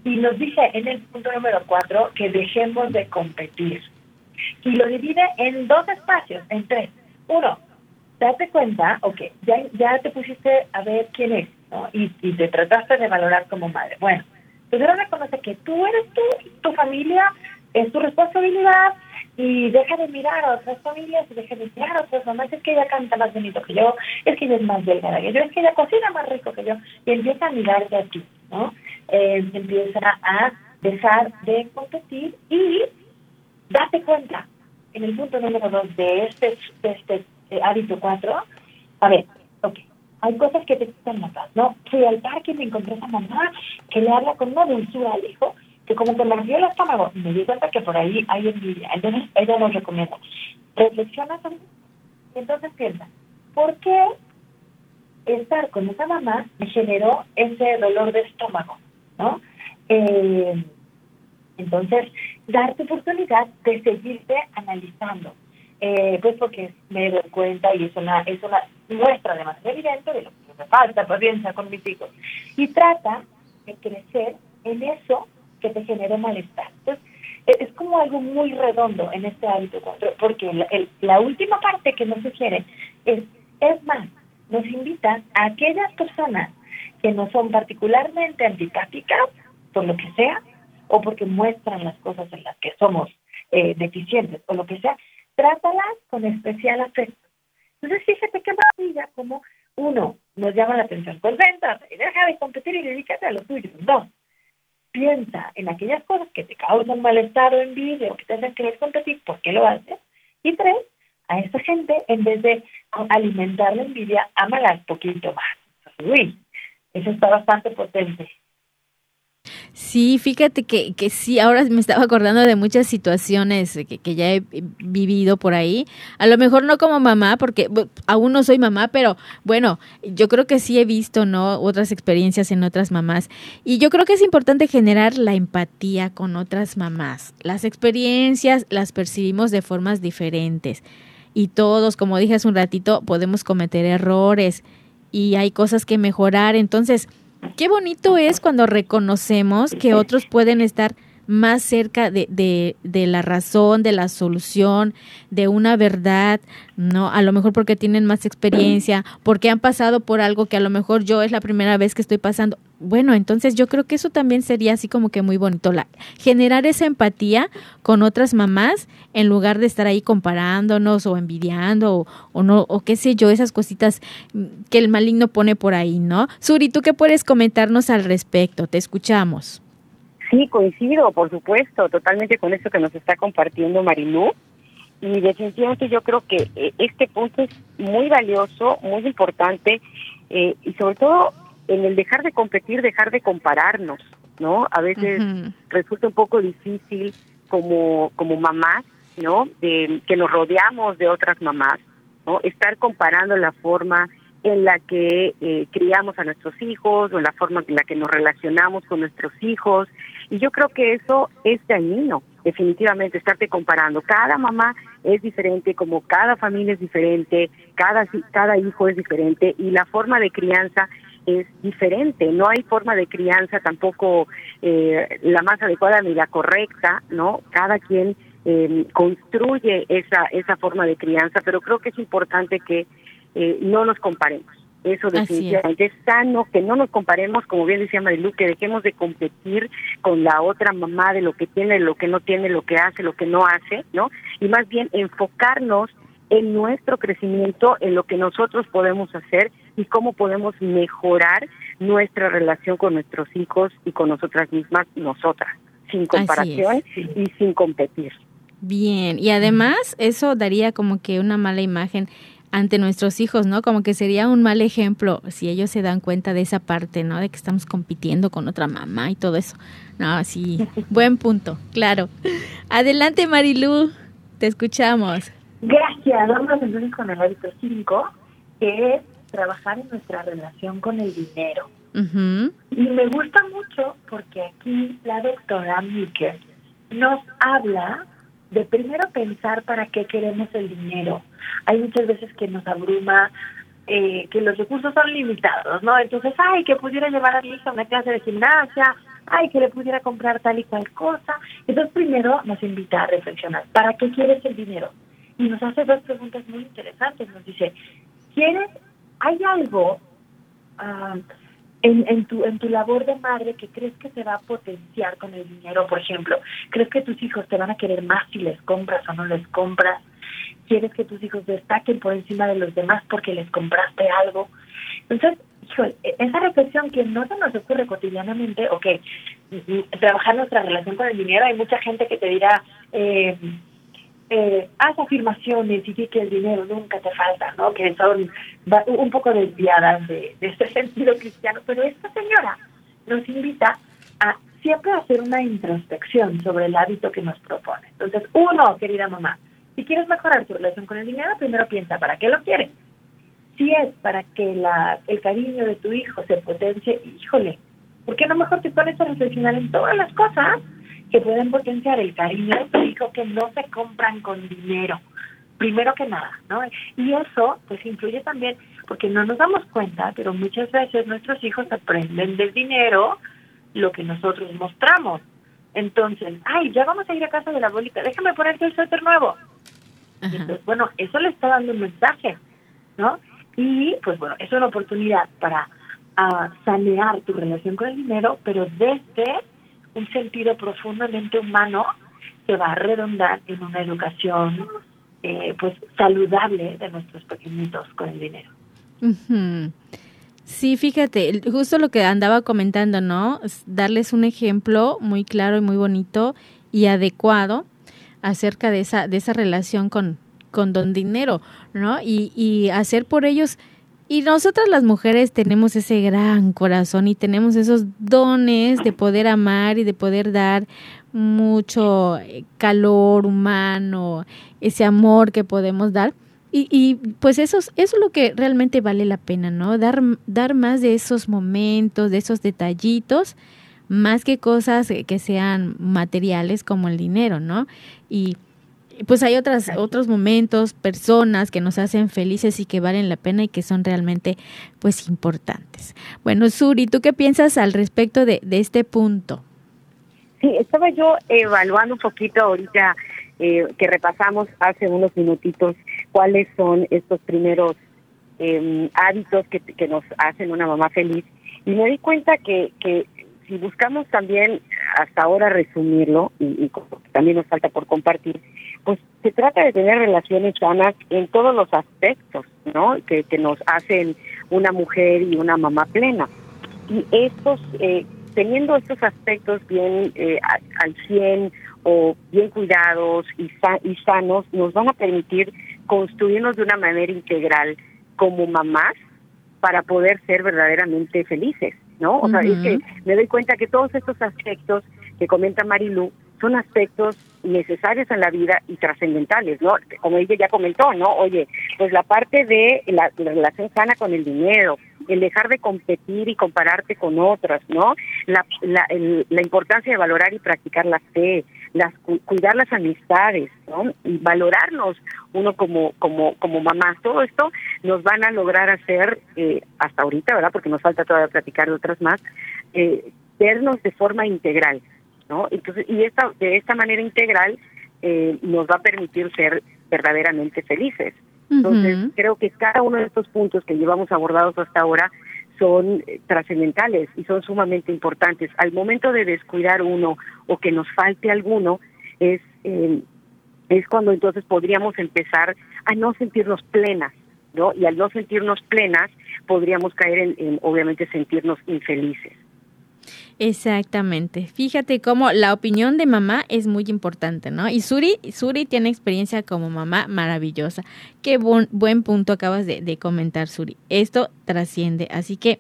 Y nos dice en el punto número cuatro que dejemos de competir. Y lo divide en dos espacios, en tres. Uno, date cuenta, ok, ya, ya te pusiste a ver quién es, ¿no? Y, te trataste de valorar como madre. Bueno, pues ahora reconoce que tú eres tú, tu familia es tu responsabilidad y deja de mirar a otras familias y deja de mirar a otras mamás, es que ella canta más bonito que yo, es que ella es más delgada que yo, es que ella cocina más rico que yo, y empieza a mirarte a ti, ¿no? Eh, empieza a dejar de competir y date cuenta, en el punto número dos de este, de este eh, hábito cuatro, a ver, ok, hay cosas que te quitan la paz, ¿no? Fui al parque y me encontré a esa mamá que le habla con una dulzura al hijo, que como que me el estómago, me di cuenta que por ahí hay envidia. Entonces ella nos recomienda, reflexiona sobre y entonces piensa, ¿por qué estar con esa mamá me generó ese dolor de estómago? ¿no? Eh, entonces, darte oportunidad de seguirte analizando. Eh, pues porque me doy cuenta y es una, es una muestra demasiado evidente de lo que me falta paciencia con mis hijos. Y trata de crecer en eso que te genere malestar. Entonces, e, es como algo muy redondo en este hábito porque la última parte que nos sugiere es, es más, nos invita a aquellas personas que no son particularmente antipáticas, por lo que sea, o porque muestran las cosas en las que somos eh, deficientes, o lo que sea, trátalas con especial afecto. Entonces, fíjate qué maravilla como uno nos llama la atención, pues venta, deja de competir y dedícate a lo tuyo. Dos, piensa en aquellas cosas que te causan malestar o envidia o que te hacen querer competir, ¿por qué lo haces? Y tres, a esa gente, en vez de alimentar la envidia, ámala un poquito más. Uy, eso está bastante potente. Sí, fíjate que, que sí, ahora me estaba acordando de muchas situaciones que, que, ya he vivido por ahí. A lo mejor no como mamá, porque aún no soy mamá, pero bueno, yo creo que sí he visto, ¿no? Otras experiencias en otras mamás. Y yo creo que es importante generar la empatía con otras mamás. Las experiencias las percibimos de formas diferentes. Y todos, como dije hace un ratito, podemos cometer errores y hay cosas que mejorar. Entonces, qué bonito es cuando reconocemos que otros pueden estar más cerca de, de, de, la razón, de la solución, de una verdad, ¿no? A lo mejor porque tienen más experiencia, porque han pasado por algo que a lo mejor yo es la primera vez que estoy pasando. Bueno, entonces yo creo que eso también sería así como que muy bonito, la, generar esa empatía con otras mamás en lugar de estar ahí comparándonos o envidiando o, o no, o qué sé yo, esas cositas que el maligno pone por ahí, ¿no? Suri, ¿tú qué puedes comentarnos al respecto? Te escuchamos. Sí, coincido, por supuesto, totalmente con esto que nos está compartiendo Marilú. Y definitivamente yo creo que eh, este punto es muy valioso, muy importante, eh, y sobre todo en el dejar de competir, dejar de compararnos, ¿no? A veces resulta un poco difícil como, como mamás, ¿no? De, que nos rodeamos de otras mamás, ¿no? Estar comparando la forma en la que eh, criamos a nuestros hijos o en la forma en la que nos relacionamos con nuestros hijos. Y yo creo que eso es dañino, definitivamente, estarte comparando. Cada mamá es diferente, como cada familia es diferente, cada, cada hijo es diferente y la forma de crianza es diferente. No hay forma de crianza tampoco eh, la más adecuada ni la correcta, ¿no? Cada quien eh, construye esa, esa forma de crianza, pero creo que es importante que eh, no nos comparemos. Eso definitivamente es. sano, que no nos comparemos, como bien decía Marilu, que dejemos de competir con la otra mamá de lo que tiene, lo que no tiene, lo que hace, lo que no hace, ¿no? Y más bien enfocarnos en nuestro crecimiento, en lo que nosotros podemos hacer y cómo podemos mejorar nuestra relación con nuestros hijos y con nosotras mismas, nosotras, sin comparación y sin competir. Bien, y además eso daría como que una mala imagen ante nuestros hijos, ¿no? Como que sería un mal ejemplo si ellos se dan cuenta de esa parte, ¿no? De que estamos compitiendo con otra mamá y todo eso. No, sí, buen punto, claro. Adelante, Marilú, te escuchamos. Gracias. Vamos entonces con el hábito 5, que es trabajar en nuestra relación con el dinero. Y me gusta mucho porque aquí la doctora Mike nos habla de primero pensar para qué queremos el dinero. Hay muchas veces que nos abruma eh, que los recursos son limitados, ¿no? Entonces, ay, que pudiera llevar a mi hija a una clase de gimnasia, ay, que le pudiera comprar tal y cual cosa. Entonces, primero nos invita a reflexionar, ¿para qué quieres el dinero? Y nos hace dos preguntas muy interesantes. Nos dice, ¿quieres, hay algo ah, en, en, tu, en tu labor de madre que crees que se va a potenciar con el dinero, por ejemplo, crees que tus hijos te van a querer más si les compras o no les compras, quieres que tus hijos destaquen por encima de los demás porque les compraste algo. Entonces, híjole, e, esa reflexión que no se nos ocurre cotidianamente, ok, trabajar nuestra relación con el dinero, hay mucha gente que te dirá, eh, eh, haz afirmaciones y di que el dinero nunca te falta, ¿no? Que son un poco desviadas de, este sentido cristiano, pero esta señora nos invita a siempre hacer una introspección sobre el hábito que nos propone. Entonces, uno, querida mamá, si quieres mejorar tu relación con el dinero, primero piensa, ¿para qué lo quieres? Si es para que la, el cariño de tu hijo se potencie, híjole, ¿por qué no mejor te pones a reflexionar en todas las cosas que pueden potenciar el cariño de tu hijo que no se compran con dinero? Primero que nada, ¿no? Y eso, pues, influye también, porque no nos damos cuenta, pero muchas veces nuestros hijos aprenden del dinero lo que nosotros mostramos. Entonces, ay, ya vamos a ir a casa de la abuelita, déjame ponerte el suéter nuevo. Entonces, bueno, eso le está dando un mensaje, ¿no? Y pues bueno, es una oportunidad para uh, sanear tu relación con el dinero, pero desde un sentido profundamente humano que va a redondar en una educación eh, pues saludable de nuestros pequeñitos con el dinero. Sí, fíjate, justo lo que andaba comentando, ¿no? Darles un ejemplo muy claro y muy bonito y adecuado acerca de esa, de esa relación con, con don dinero, ¿no? Y, y hacer por ellos, y nosotras las mujeres tenemos ese gran corazón y tenemos esos dones de poder amar y de poder dar mucho eh, calor humano, ese amor que podemos dar. Y, y, pues eso, eso es lo que realmente vale la pena, ¿no? Dar, dar más de esos momentos, de esos detallitos más que cosas que sean materiales como el dinero, ¿no? Y pues hay otras, otros momentos, personas que nos hacen felices y que valen la pena y que son realmente pues importantes. Bueno, Suri, ¿tú qué piensas al respecto de, de este punto? Sí, estaba yo evaluando un poquito ahorita eh, que repasamos hace unos minutitos cuáles son estos primeros eh, hábitos que, que nos hacen una mamá feliz y me di cuenta que, que si buscamos también hasta ahora resumirlo, y, también nos falta por compartir, se trata de tener relaciones sanas en todos los aspectos, ¿no? Que, que nos hacen una mujer y una mamá plena. Y estos, eh, teniendo estos aspectos bien eh, al 100 o bien cuidados y, y sanos, nos van a permitir construirnos de una manera integral como mamás para poder ser verdaderamente felices. ¿no? O sea, es que me doy cuenta que todos estos aspectos que comenta Marilu son aspectos necesarios en la vida y trascendentales, ¿no? Como ella ya comentó, ¿no? Oye, pues la parte de la, relación sana con el dinero, el dejar de competir y compararte con otras, ¿no? La, la, la importancia de valorar y practicar la fe, las, cuidar las amistades, ¿no? Y valorarnos uno como, como, como mamás. Todo esto nos van a lograr hacer, eh, hasta ahorita, ¿verdad? Porque nos falta todavía platicar de otras más, eh, vernos de forma integral, ¿no? Entonces, y esta, de esta manera integral eh, nos va a permitir ser verdaderamente felices. Entonces, creo que cada uno de estos puntos que llevamos abordados hasta ahora son eh, trascendentales y son sumamente importantes. Al momento de descuidar uno o que nos falte alguno, es, eh, es cuando entonces podríamos empezar a no sentirnos plenas, ¿no? Y al no sentirnos plenas, podríamos caer en, en obviamente, sentirnos infelices. Exactamente. Fíjate cómo la opinión de mamá es muy importante, ¿no? Y Suri, Suri tiene experiencia como mamá maravillosa. Qué buen punto acabas de, de comentar, Suri. Esto trasciende, así que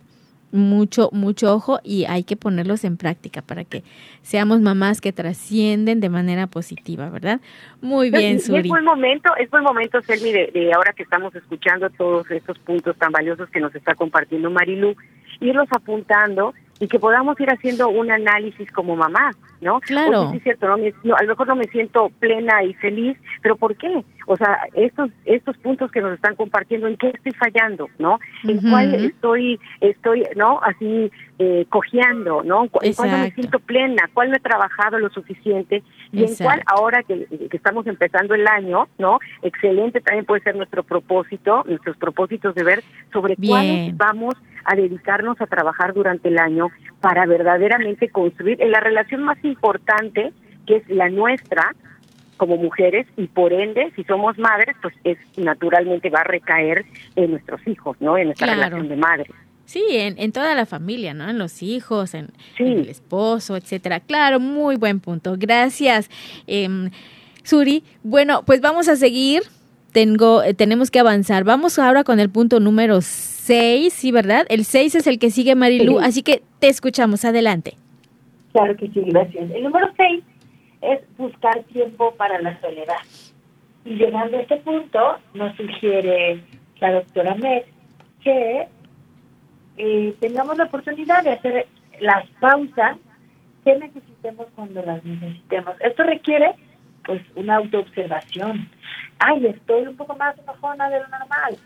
mucho, mucho ojo y hay que ponerlos en práctica para que seamos mamás que trascienden de manera positiva, ¿verdad? Muy bien, Suri. Es buen momento, es buen momento, Selmi, de, de ahora que estamos escuchando todos estos puntos tan valiosos que nos está compartiendo Marilu, irlos apuntando y que podamos ir haciendo un análisis como mamás, ¿no? Claro. es cierto, ¿no? a lo mejor no me siento plena y feliz, pero ¿por qué? O sea, estos estos puntos que nos están compartiendo, ¿en qué estoy fallando, no? ¿En cuál estoy, estoy, no? Así, eh, cojeando, ¿no? ¿En cuál no me siento plena? ¿Cuál no he trabajado lo suficiente? Y en cuál, ahora que, que estamos empezando el año, ¿no? Excelente también puede ser nuestro propósito, nuestros propósitos de ver sobre cuáles vamos a dedicarnos a trabajar durante el año para verdaderamente construir en la relación más importante que es la nuestra como mujeres y por ende si somos madres pues es naturalmente va a recaer en nuestros hijos no en nuestra relación de madres Sí, en, en, toda la familia, ¿no? En los hijos, en, el esposo, etcétera. Claro, muy buen punto. Gracias, eh, Suri. Bueno, pues vamos a seguir. Tengo, eh, tenemos que avanzar. Vamos ahora con el punto número 6, ¿sí, verdad? El 6 es el que sigue Marilu, así que te escuchamos. Adelante. Claro que sí, gracias. El número 6 es buscar tiempo para la soledad. Y llegando a este punto, nos sugiere la doctora Med que eh, tengamos la oportunidad de hacer las pausas que necesitemos cuando las necesitemos. Esto requiere pues una autoobservación. Ay, estoy un poco más enojona de lo normal.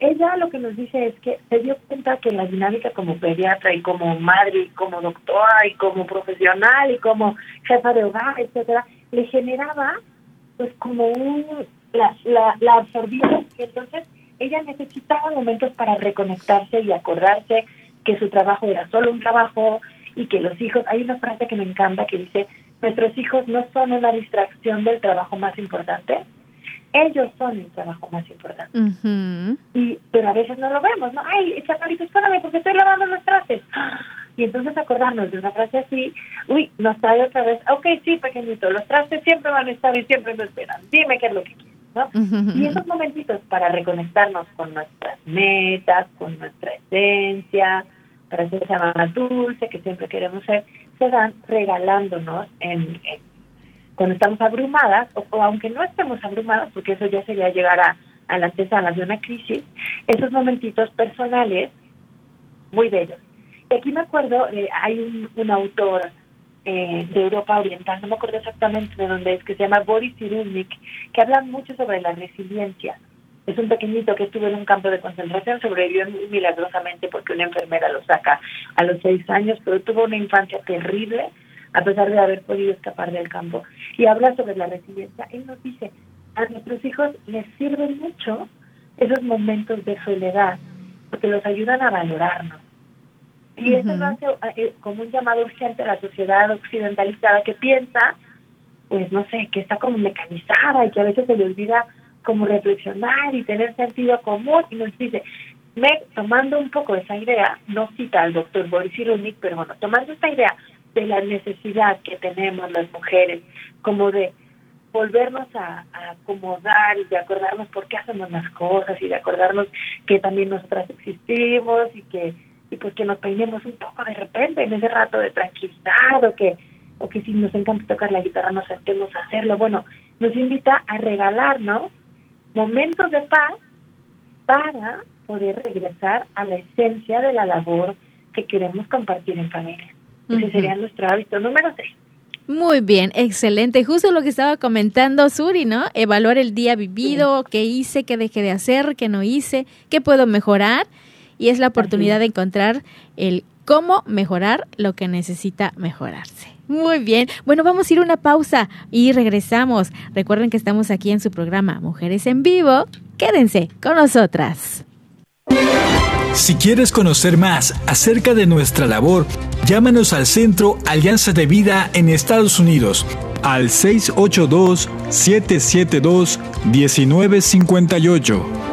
Ella lo que nos dice es que se dio cuenta que la dinámica como pediatra y como madre y como doctora y como profesional y como jefa de hogar, etcétera, le generaba pues como un la, la, la absorbía. Entonces ella necesitaba momentos para reconectarse y acordarse que su trabajo era solo un trabajo y que los hijos, hay una frase que me encanta que dice, nuestros hijos no son una distracción del trabajo más importante, ellos son el trabajo más importante. y Pero a veces no lo vemos, ¿no? Ay, chaparito, espérame porque estoy lavando los trastes. Y entonces acordarnos de una frase así, uy, nos trae otra vez, ok, sí, pequeñito, los trastes siempre van a estar y siempre nos esperan, dime qué es lo que quieres. Y esos momentitos para reconectarnos con nuestras metas, con nuestra esencia, para ser esa mamá dulce que siempre queremos ser, se dan regalándonos en, cuando estamos abrumadas, o, aunque no estemos abrumadas, porque eso ya sería llegar a, a la antesala de una crisis, esos momentitos personales muy bellos. Y aquí me acuerdo, eh, hay un, un autor eh, de Europa Oriental, no me acuerdo exactamente de dónde es, que se llama Boris Cyrulnik, que habla mucho sobre la resiliencia. Es un pequeñito que estuvo en un campo de concentración, sobrevivió milagrosamente porque una enfermera lo saca a los seis años, pero tuvo una infancia terrible a pesar de haber podido escapar del campo. Y habla sobre la resiliencia. Él nos dice, a nuestros hijos les sirven mucho esos momentos de soledad, porque los ayudan a valorarnos y eso lo hace eh, como un llamado urgente a la sociedad occidentalizada que piensa, pues no sé, que está como mecanizada y que a veces se le olvida como reflexionar y tener sentido común y nos dice, me, tomando un poco esa idea, no cita al doctor Boris Irunik, pero bueno, tomando esta idea de la necesidad que tenemos las mujeres, como de volvernos a, a, acomodar y de acordarnos por qué hacemos las cosas y de acordarnos que también nosotras existimos y que y pues que nos peinemos un poco de repente en ese rato de tranquilidad o que o que si nos encanta tocar la guitarra nos sentemos a hacerlo. Bueno, nos invita a regalarnos momentos de paz para poder regresar a la esencia de la labor que queremos compartir en familia. Ese sería nuestro hábito número 6. Muy bien, excelente. Justo lo que estaba comentando Suri, ¿no? Evaluar el día vivido, qué hice, qué dejé de hacer, qué no hice, qué puedo mejorar y es la oportunidad de encontrar el cómo mejorar lo que necesita mejorarse. Muy bien, bueno, vamos a ir a una pausa y regresamos. Recuerden que estamos aquí en su programa Mujeres en Vivo. Quédense con nosotras. Si quieres conocer más acerca de nuestra labor, llámanos al Centro Alianza de Vida en Estados Unidos al 682-772-1958.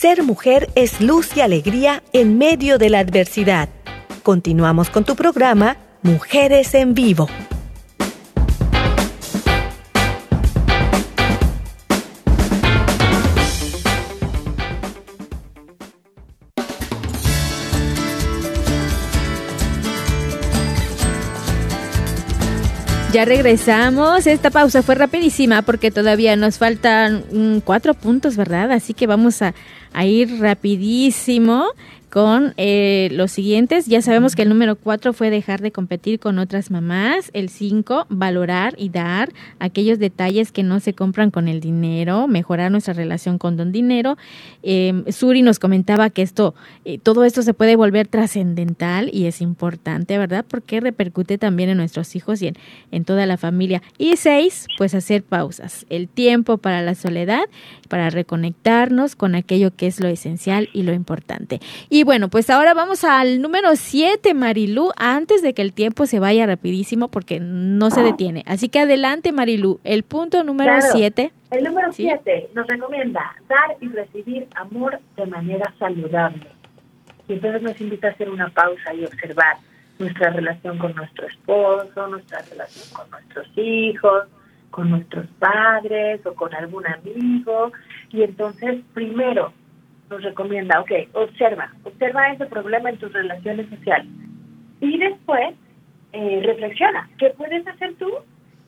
Ser mujer es luz y alegría en medio de la adversidad. Continuamos con tu programa Mujeres en Vivo. Ya regresamos. Esta pausa fue rapidísima porque todavía nos faltan mm, cuatro puntos, ¿verdad? Así que vamos a, a ir rapidísimo con eh, los siguientes. Ya sabemos que el número 4 fue dejar de competir con otras mamás. El 5, valorar y dar aquellos detalles que no se compran con el dinero, mejorar nuestra relación con don dinero. Eh, Suri nos comentaba que esto, eh, todo esto se puede volver trascendental y es importante, ¿verdad? Porque repercute también en nuestros hijos y en, en toda la familia. Y 6, pues hacer pausas. El tiempo para la soledad, para reconectarnos con aquello que es lo esencial y lo importante. Y y bueno, pues ahora vamos al número 7, Marilú, antes de que el tiempo se vaya rapidísimo porque no se detiene. Así que adelante, Marilú, el punto número 7. El número 7 nos recomienda dar y recibir amor de manera saludable. Y entonces nos invita a hacer una pausa y observar nuestra relación con nuestro esposo, nuestra relación con nuestros hijos, con nuestros padres o con algún amigo. Y entonces, primero, nos recomienda, ok, observa, observa ese problema en tus relaciones sociales. Y después, eh, reflexiona, ¿qué puedes hacer tú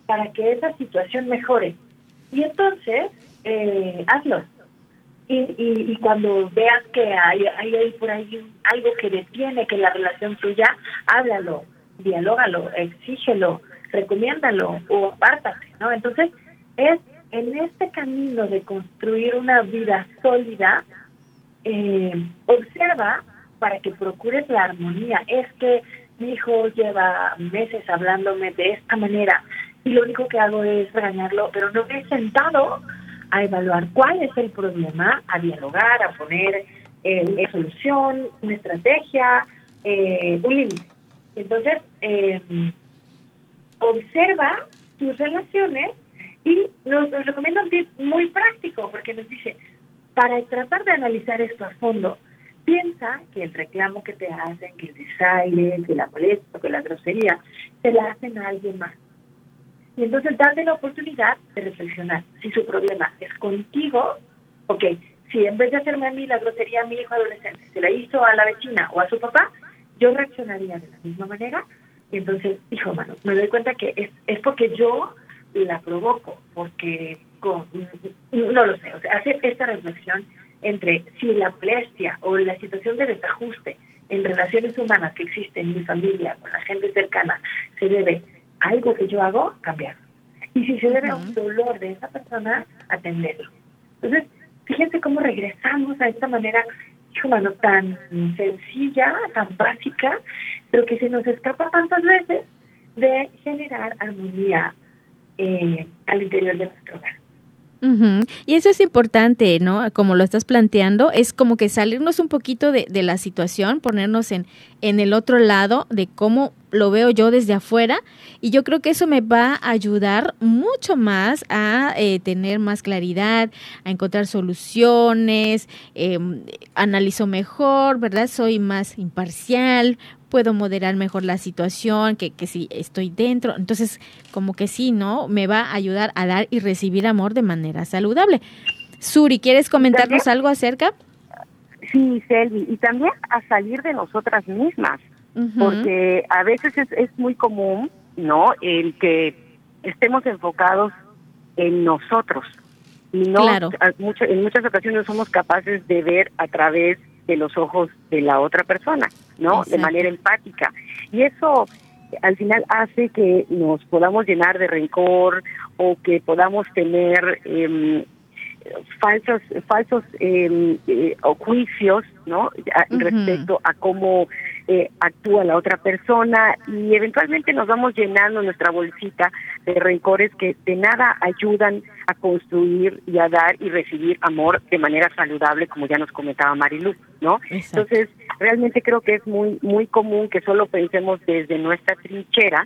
para que esa situación mejore? Y entonces, eh, hazlo. Y, y, cuando veas que hay, hay, por ahí algo que detiene que la relación tuya, háblalo, dialógalo, exígelo, recomiéndalo o apártate, ¿no? Entonces, es en este camino de construir una vida sólida, eh, observa para que procures la armonía. Es que mi hijo lleva meses hablándome de esta manera y lo único que hago es regañarlo, pero no me he sentado a evaluar cuál es el problema, a dialogar, a poner eh, solución, una estrategia, eh, un límite. Entonces, eh, observa tus relaciones y nos, nos recomienda un tip muy práctico porque nos dice, para tratar de analizar esto a fondo, piensa que el reclamo que te hacen, que el desaire, que la molestia, que la grosería, te la hacen a alguien más. Y entonces date la oportunidad de reflexionar. Si su problema es contigo, ok, si en vez de hacerme a mí la grosería a mi hijo adolescente, se la hizo a la vecina o a su papá, yo reaccionaría de la misma manera. Y entonces, hijo, me doy cuenta que es porque yo la provoco, porque no lo sé, o sea, hacer esta reflexión entre si la molestia o la situación de desajuste en relaciones humanas que existen en mi familia, con la gente cercana, se debe a algo que yo hago, cambiar. Y si se debe a un dolor de esa persona, atenderlo. Entonces, fíjense cómo regresamos a esta manera, humano, tan sencilla, tan básica, pero que se nos escapa tantas veces de generar armonía eh, al interior de nuestro hogar. Y eso es importante, ¿no? Como lo estás planteando, es como que salirnos un poquito de, de, la situación, ponernos en, en el otro lado de cómo lo veo yo desde afuera. Y yo creo que eso me va a ayudar mucho más a eh, tener más claridad, a encontrar soluciones, eh, analizo mejor, ¿verdad? Soy más imparcial, puedo moderar mejor la situación, que, que si estoy dentro. Entonces, como que sí, ¿no? Me va a ayudar a dar y recibir amor de manera saludable. Suri, ¿quieres comentarnos algo acerca? Sí, Selvi, y también a salir de nosotras mismas, porque a veces es, es muy común, ¿no? El que estemos enfocados en nosotros y no claro. en muchas ocasiones somos capaces de ver a través de los ojos de la otra persona, ¿no? De manera empática. Y eso al final hace que nos podamos llenar de rencor o que podamos tener eh, falsos falsos eh, eh, juicios no respecto a cómo eh, actúa la otra persona y eventualmente nos vamos llenando nuestra bolsita de rencores que de nada ayudan a construir y a dar y recibir amor de manera saludable como ya nos comentaba Marilu no entonces realmente creo que es muy muy común que solo pensemos desde nuestra trinchera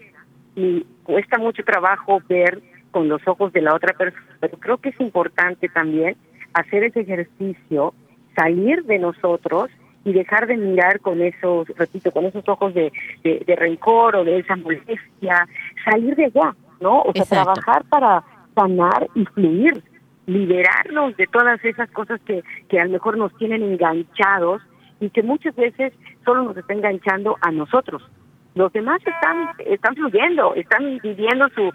y cuesta mucho trabajo ver con los ojos de la otra persona, pero creo que es importante también hacer ese ejercicio, salir de nosotros y dejar de mirar con esos, repito, con esos ojos de, de, rencor o de esa molestia, salir de allá, ¿no? O sea, trabajar para sanar y fluir, liberarnos de todas esas cosas que, que a lo mejor nos tienen enganchados y que muchas veces solo nos está enganchando a nosotros, los demás están están fluyendo, están viviendo su,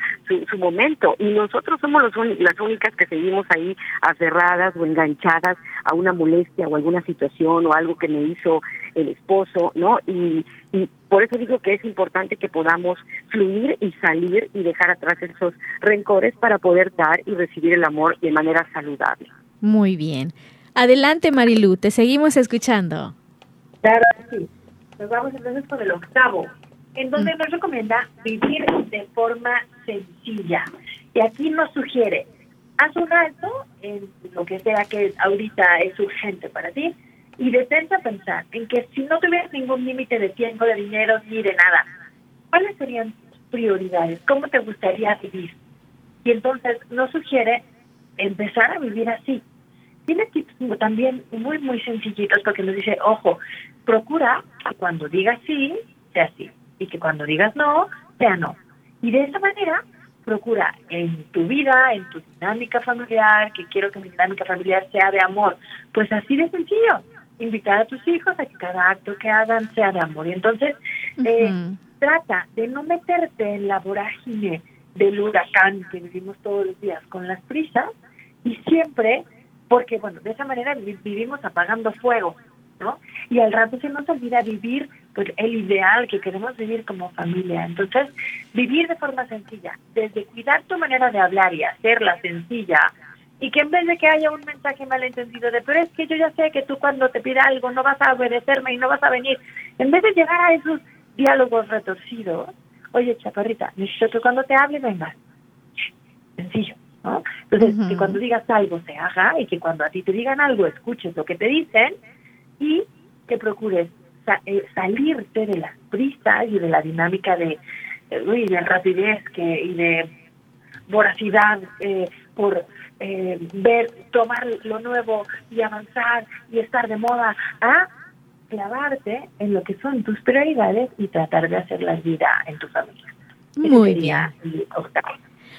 su, momento y nosotros somos los las únicas que seguimos ahí aferradas o enganchadas a una molestia o alguna situación o algo que me hizo el esposo, ¿no? Y, y por eso digo que es importante que podamos fluir y salir y dejar atrás esos rencores para poder dar y recibir el amor de manera saludable. Muy bien. Adelante, Marilu, te seguimos escuchando. Claro, sí. Nos vamos entonces con el octavo, en donde nos recomienda vivir de forma sencilla. Y aquí nos sugiere, haz un alto en lo que sea que ahorita es urgente para ti y detente a pensar en que si no tuvieras ningún límite de tiempo, de dinero ni de nada, ¿cuáles serían tus prioridades? ¿Cómo te gustaría vivir? Y entonces nos sugiere empezar a vivir así. Tiene tips también muy, muy sencillitos porque nos dice, ojo, procura que cuando digas sí, sea sí y que cuando digas no, sea no. Y de esa manera, procura en tu vida, en tu dinámica familiar, que quiero que mi dinámica familiar sea de amor, pues así de sencillo, invitar a tus hijos a que cada acto que hagan sea de amor. Y entonces, eh, trata de no meterte en la vorágine del huracán que vivimos todos los días con las prisas y siempre, porque bueno, de esa manera vivimos apagando fuego, ¿no? Y al rato se nos olvida vivir pues el ideal que queremos vivir como familia. Entonces, vivir de forma sencilla, desde cuidar tu manera de hablar y hacerla sencilla, y que en vez de que haya un mensaje malentendido de, pero es que yo ya sé que tú cuando te pida algo no vas a obedecerme y no vas a venir, en vez de llegar a esos diálogos retorcidos, oye, chaparrita, necesito que cuando te hable vengas. Sencillo, ¿no? Entonces, que cuando digas algo se haga y que cuando a ti te digan algo escuches lo que te dicen y que procures salirte de las prisas y de la dinámica de, eh, de rapidez que, y de voracidad eh, por ver, tomar lo nuevo y avanzar y estar de moda, a clavarte en lo que son tus prioridades y tratar de hacer la vida en tu familia. Muy bien.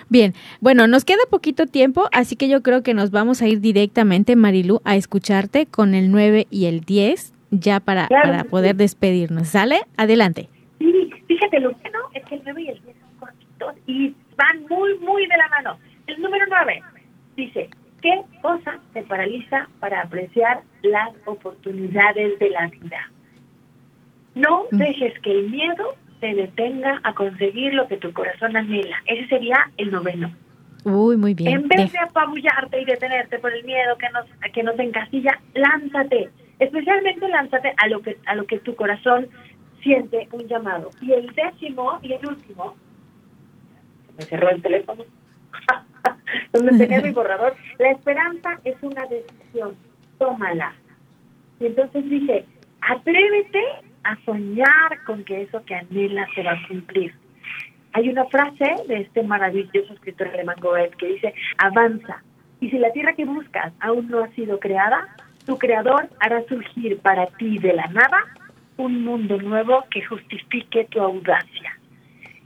Bien, bueno, nos queda poquito tiempo, así que yo creo que nos vamos a ir directamente, Marilu, a escucharte con el 9 y el 10 ya para, para poder despedirnos. ¿Sale? Adelante. Sí, fíjate, lo bueno es que el 9 y el 10 son cortitos y van muy, muy de la mano. El número 9 dice, ¿qué cosa te paraliza para apreciar las oportunidades de la vida? No mm. dejes que el miedo te detenga a conseguir lo que tu corazón anhela. Ese sería el noveno. Uy, muy bien. En vez de apabullarte y detenerte por el miedo que nos, que nos encasilla, lánzate especialmente lánzate a lo que a lo que tu corazón siente un llamado. Y el décimo y el último, me cerró el teléfono, donde tenía mi borrador, la esperanza es una decisión, tómala. Y entonces dice, atrévete a soñar con que eso que anhelas se va a cumplir. Hay una frase de este maravilloso escritor alemán Goethe que dice, avanza. Y si la tierra que buscas aún no ha sido creada, tu creador hará surgir para ti de la nada un mundo nuevo que justifique tu audacia.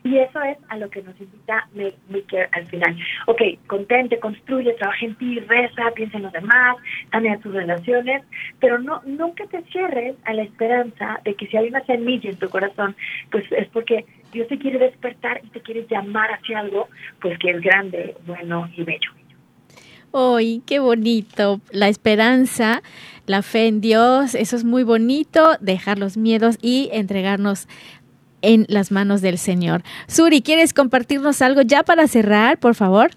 Y eso es a lo que nos invita Maker al final. Ok, contente, construye, trabaja en ti, reza, piensa en los demás, a tus relaciones, pero no nunca te cierres a la esperanza de que si hay una semilla en tu corazón, pues es porque Dios te quiere despertar y te quiere llamar hacia algo, pues que es grande, bueno y bello. ¡Ay, qué bonito! La esperanza, la fe en Dios, eso es muy bonito, dejar los miedos y entregarnos en las manos del Señor. Suri, ¿quieres compartirnos algo ya para cerrar, por favor?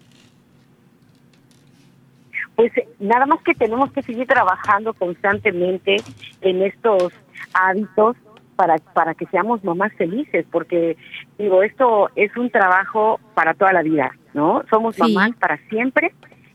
Pues nada más que tenemos que seguir trabajando constantemente en estos hábitos para, para que seamos mamás felices, porque digo, esto es un trabajo para toda la vida, ¿no? Somos mamás para siempre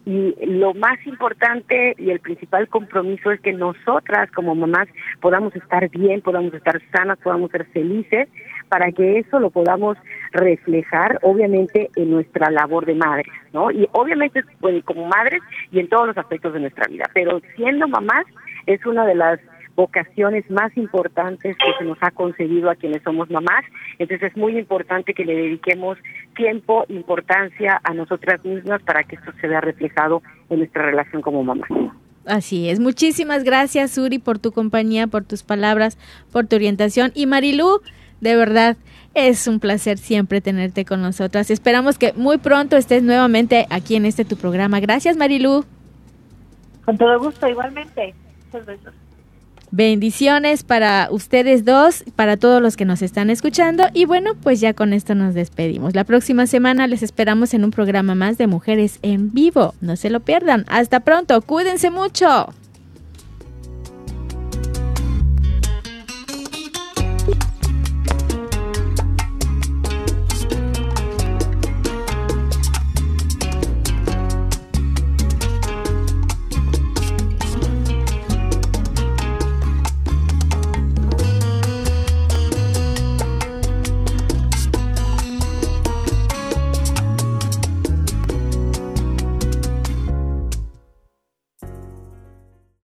y lo más importante y el principal compromiso es que nosotras como mamás podamos estar bien, podamos estar sanas, podamos ser felices, para que eso lo podamos reflejar obviamente en nuestra labor de madres, ¿no? Y obviamente como madres y en todos los aspectos de nuestra vida, pero siendo mamás es una de las vocaciones más importantes que se nos ha concedido a quienes somos mamás. Entonces es muy importante que le dediquemos tiempo, importancia a nosotras mismas para que esto se vea reflejado en nuestra relación como mamás. Así es. Muchísimas gracias, Uri, por tu compañía, por tus palabras, por tu orientación. Y Marilú, De verdad, es un placer siempre tenerte con nosotras. Esperamos que muy pronto estés nuevamente aquí en este tu programa. Gracias, Marilu. Con todo gusto, igualmente. Muchos besos. Bendiciones para ustedes dos, para todos los que nos están escuchando. Y bueno, pues ya con esto nos despedimos. La próxima semana les esperamos en un programa más de Mujeres en Vivo. No se lo pierdan. Hasta pronto. Cuídense mucho.